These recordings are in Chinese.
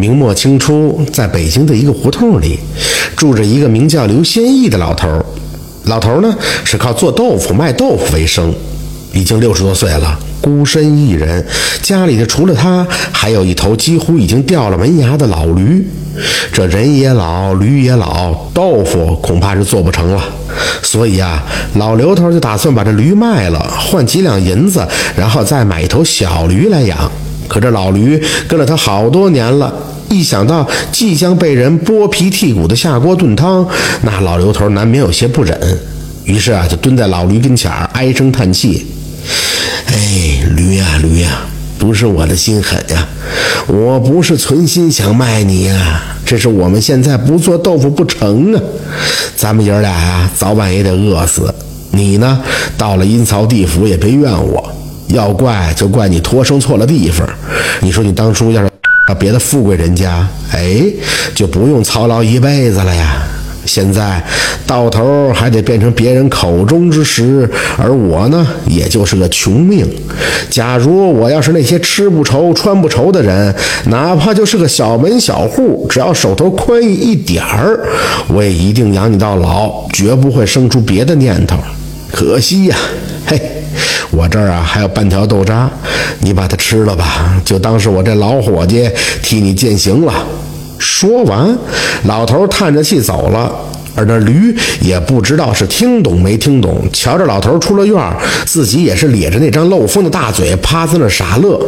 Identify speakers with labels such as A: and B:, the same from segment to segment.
A: 明末清初，在北京的一个胡同里，住着一个名叫刘先义的老头儿。老头儿呢是靠做豆腐、卖豆腐为生，已经六十多岁了，孤身一人，家里的除了他，还有一头几乎已经掉了门牙的老驴。这人也老，驴也老，豆腐恐怕是做不成了。所以啊，老刘头就打算把这驴卖了，换几两银子，然后再买一头小驴来养。可这老驴跟了他好多年了，一想到即将被人剥皮剔骨的下锅炖汤，那老刘头难免有些不忍。于是啊，就蹲在老驴跟前儿唉声叹气：“哎，驴呀驴呀，不是我的心狠呀，我不是存心想卖你呀，这是我们现在不做豆腐不成啊。咱们爷俩呀，早晚也得饿死。你呢，到了阴曹地府也别怨我。”要怪就怪你托生错了地方。你说你当初要是到别的富贵人家，哎，就不用操劳一辈子了呀。现在到头还得变成别人口中之食，而我呢，也就是个穷命。假如我要是那些吃不愁、穿不愁的人，哪怕就是个小门小户，只要手头宽裕一点儿，我也一定养你到老，绝不会生出别的念头。可惜呀，嘿。我这儿啊还有半条豆渣，你把它吃了吧，就当是我这老伙计替你践行了。说完，老头叹着气走了，而那驴也不知道是听懂没听懂，瞧着老头出了院，自己也是咧着那张漏风的大嘴，趴在那傻乐。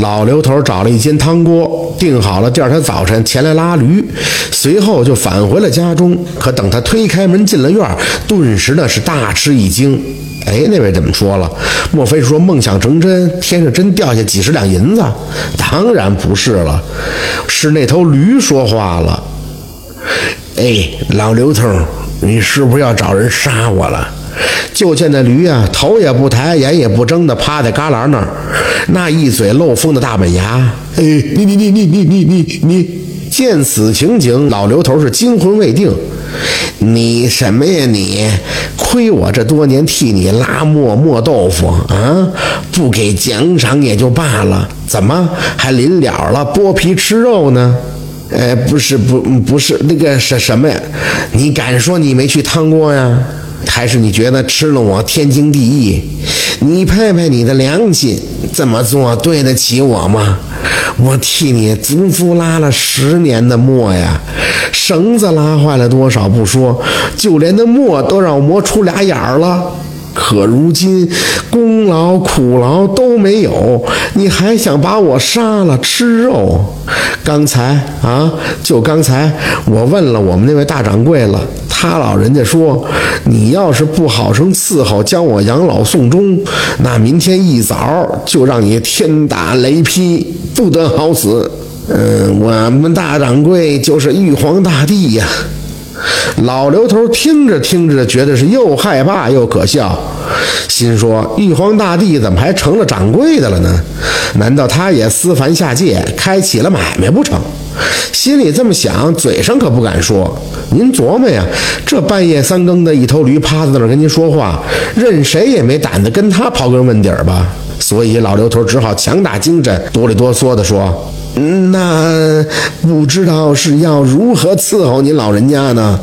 A: 老刘头找了一间汤锅，定好了第二天早晨前来拉驴，随后就返回了家中。可等他推开门进了院，顿时呢是大吃一惊。哎，那位怎么说了？莫非是说梦想成真，天上真掉下几十两银子？当然不是了，是那头驴说话了。哎，老刘头，你是不是要找人杀我了？就见那驴啊，头也不抬，眼也不睁的趴在旮旯那儿，那一嘴漏风的大板牙。哎，你你你你你你你你！见此情景，老刘头是惊魂未定。你什么呀你？亏我这多年替你拉磨磨豆腐啊，不给奖赏也就罢了，怎么还临了了剥皮吃肉呢？哎，不是不不是那个是什么呀？你敢说你没去汤锅呀？还是你觉得吃了我天经地义？你拍拍你的良心，这么做对得起我吗？我替你足足拉了十年的磨呀，绳子拉坏了多少不说，就连那磨都让我磨出俩眼儿了。可如今功劳苦劳都没有，你还想把我杀了吃肉？刚才啊，就刚才我问了我们那位大掌柜了，他老人家说，你要是不好生伺候，将我养老送终，那明天一早就让你天打雷劈，不得好死。嗯，我们大掌柜就是玉皇大帝呀。老刘头听着听着，觉得是又害怕又可笑，心说：玉皇大帝怎么还成了掌柜的了呢？难道他也私凡下界，开起了买卖不成？心里这么想，嘴上可不敢说。您琢磨呀，这半夜三更的一头驴趴在那儿跟您说话，任谁也没胆子跟他刨根问底儿吧。所以老刘头只好强打精神，哆里哆嗦地说。那不知道是要如何伺候您老人家呢？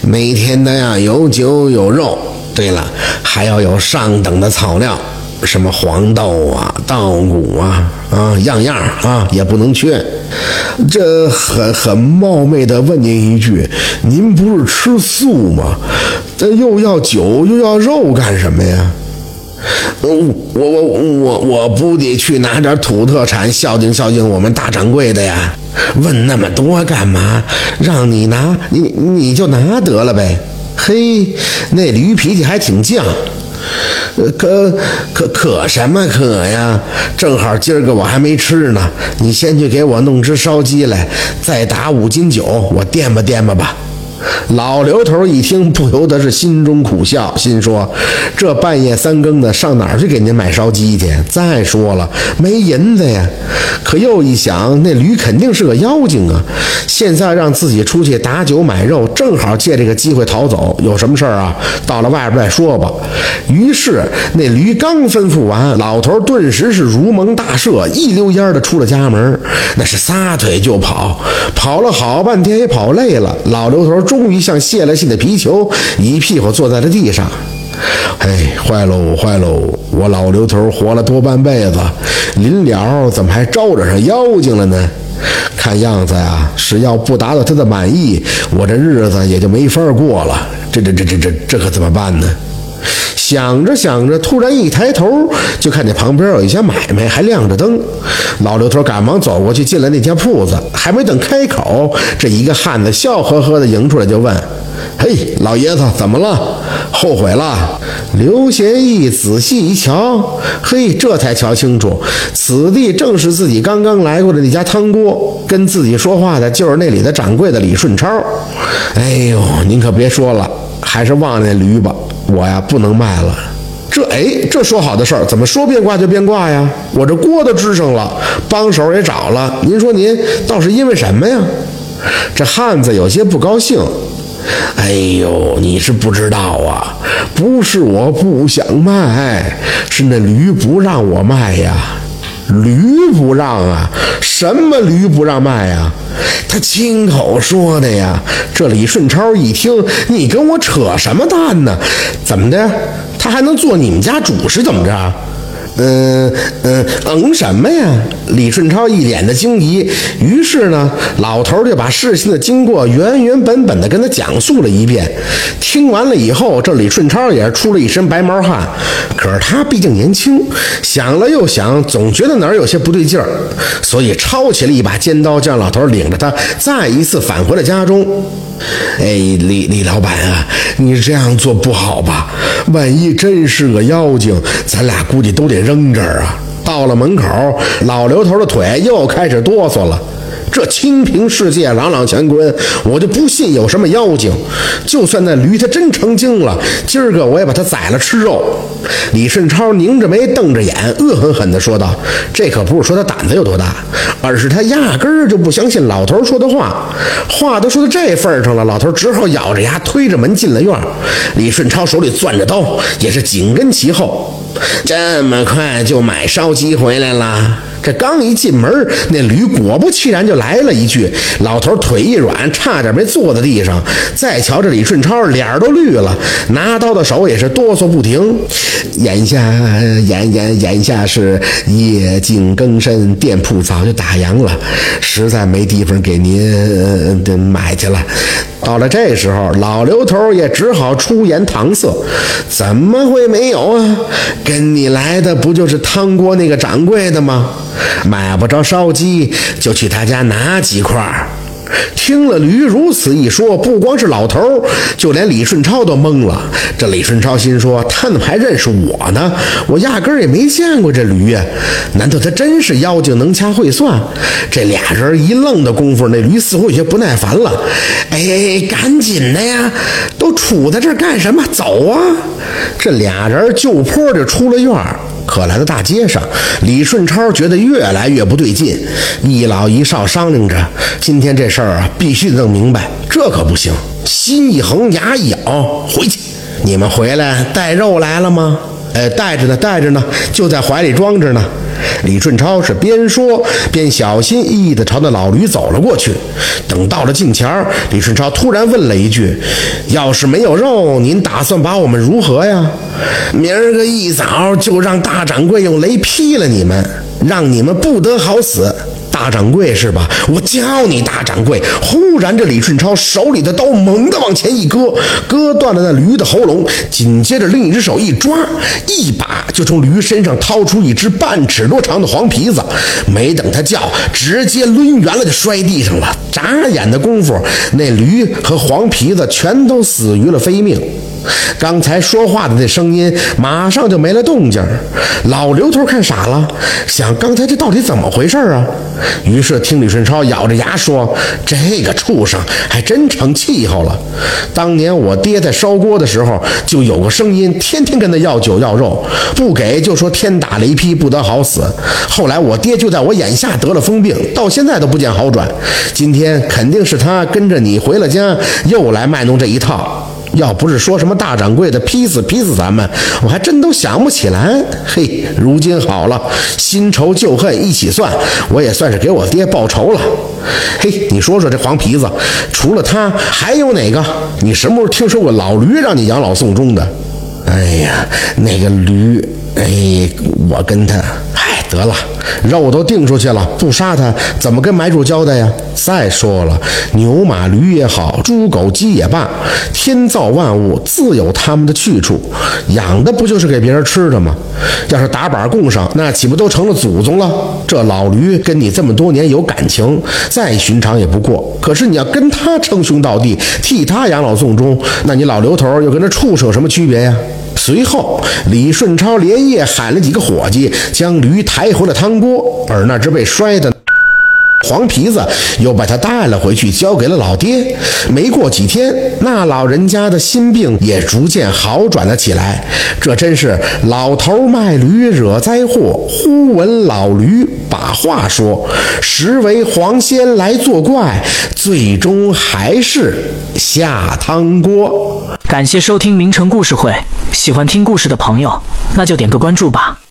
A: 每天的呀，有酒有肉。对了，还要有上等的草料，什么黄豆啊、稻谷啊，啊，样样啊也不能缺。这很很冒昧的问您一句，您不是吃素吗？这又要酒又要肉干什么呀？我我我我我不得去拿点土特产孝敬孝敬我们大掌柜的呀？问那么多干嘛？让你拿你你就拿得了呗。嘿，那驴脾气还挺犟。可可可什么可呀？正好今儿个我还没吃呢，你先去给我弄只烧鸡来，再打五斤酒，我垫吧垫吧吧。老刘头一听，不由得是心中苦笑，心说：“这半夜三更的，上哪儿去给您买烧鸡去？再说了，没银子呀。”可又一想，那驴肯定是个妖精啊！现在让自己出去打酒买肉，正好借这个机会逃走。有什么事儿啊？到了外边再说吧。于是那驴刚吩咐完，老头顿时是如蒙大赦，一溜烟的出了家门，那是撒腿就跑。跑了好半天，也跑累了。老刘头终于像泄了气的皮球，一屁股坐在了地上。哎，坏喽坏喽！我老刘头活了多半辈子，临了怎么还招惹上妖精了呢？看样子呀，是要不达到他的满意，我这日子也就没法过了。这这这这这这可怎么办呢？想着想着，突然一抬头，就看见旁边有一家买卖，还亮着灯。老刘头赶忙走过去，进了那家铺子。还没等开口，这一个汉子笑呵呵地迎出来，就问：“嘿，老爷子，怎么了？后悔了？”刘贤义仔细一瞧，嘿，这才瞧清楚，此地正是自己刚刚来过的那家汤锅。跟自己说话的就是那里的掌柜的李顺超。哎呦，您可别说了，还是忘了那驴吧。我呀，不能卖了。这哎，这说好的事儿，怎么说变卦就变卦呀？我这锅都支上了，帮手也找了，您说您倒是因为什么呀？这汉子有些不高兴。哎呦，你是不知道啊，不是我不想卖，是那驴不让我卖呀。驴不让啊？什么驴不让卖呀？他亲口说的呀！这李顺超一听，你跟我扯什么淡呢？怎么的？他还能做你们家主是怎么着？嗯嗯嗯，什么呀？李顺超一脸的惊疑。于是呢，老头就把事情的经过原原本本的跟他讲述了一遍。听完了以后，这李顺超也是出了一身白毛汗。可是他毕竟年轻，想了又想，总觉得哪儿有些不对劲儿，所以抄起了一把尖刀，叫老头领着他再一次返回了家中。哎，李李老板啊，你这样做不好吧？万一真是个妖精，咱俩估计都得扔这儿啊！到了门口，老刘头的腿又开始哆嗦了。这清平世界，朗朗乾坤，我就不信有什么妖精。就算那驴它真成精了，今儿个我也把它宰了吃肉。李顺超拧着眉，瞪着眼，恶狠狠地说道：“这可不是说他胆子有多大，而是他压根儿就不相信老头说的话。话都说到这份上了，老头只好咬着牙推着门进了院。李顺超手里攥着刀，也是紧跟其后。这么快就买烧鸡回来了？”这刚一进门，那驴果不其然就来了一句：“老头腿一软，差点没坐在地上。”再瞧这李顺超，脸都绿了，拿刀的手也是哆嗦不停。眼下，眼眼眼下是夜静更深，店铺早就打烊了，实在没地方给您买去了。到了这时候，老刘头也只好出言搪塞：“怎么会没有啊？跟你来的不就是汤锅那个掌柜的吗？买不着烧鸡，就去他家拿几块。”听了驴如此一说，不光是老头，就连李顺超都懵了。这李顺超心说：“他怎么还认识我呢？我压根儿也没见过这驴呀！难道他真是妖精，能掐会算？”这俩人一愣的功夫，那驴似乎有些不耐烦了：“哎，赶紧的呀！都杵在这儿干什么？走啊！”这俩人就坡就出了院儿。可来到大街上，李顺超觉得越来越不对劲。一老一少商量着，今天这事儿啊，必须得弄明白。这可不行，心一横，牙一咬，回去。你们回来带肉来了吗？哎，带着呢，带着呢，就在怀里装着呢。李顺超是边说边小心翼翼地朝那老驴走了过去。等到了近前李顺超突然问了一句：“要是没有肉，您打算把我们如何呀？”明儿个一早就让大掌柜用雷劈了你们，让你们不得好死。大掌柜是吧？我教你大掌柜！忽然，这李顺超手里的刀猛地往前一割，割断了那驴的喉咙。紧接着，另一只手一抓，一把就从驴身上掏出一只半尺多长的黄皮子。没等他叫，直接抡圆了就摔地上了。眨眼的功夫，那驴和黄皮子全都死于了非命。刚才说话的那声音马上就没了动静。老刘头看傻了，想刚才这到底怎么回事啊？于是听李顺超咬着牙说：“这个畜生还真成气候了。当年我爹在烧锅的时候，就有个声音，天天跟他要酒要肉，不给就说天打雷劈，不得好死。后来我爹就在我眼下得了疯病，到现在都不见好转。今天肯定是他跟着你回了家，又来卖弄这一套。”要不是说什么大掌柜的劈死劈死咱们，我还真都想不起来。嘿，如今好了，新仇旧恨一起算，我也算是给我爹报仇了。嘿，你说说这黄皮子，除了他还有哪个？你什么时候听说过老驴让你养老送终的？哎呀，那个驴，哎，我跟他。得了，肉都定出去了，不杀他怎么跟买主交代呀？再说了，牛马驴也好，猪狗鸡也罢，天造万物自有他们的去处，养的不就是给别人吃的吗？要是打板供上，那岂不都成了祖宗了？这老驴跟你这么多年有感情，再寻常也不过。可是你要跟他称兄道弟，替他养老送终，那你老刘头又跟这畜生有什么区别呀？随后，李顺超连夜喊了几个伙计，将驴抬回了汤锅，而那只被摔的黄皮子又把他带了回去，交给了老爹。没过几天，那老人家的心病也逐渐好转了起来。这真是老头卖驴惹灾祸，忽闻老驴把话说，实为黄仙来作怪，最终还是下汤锅。
B: 感谢收听名城故事会，喜欢听故事的朋友，那就点个关注吧。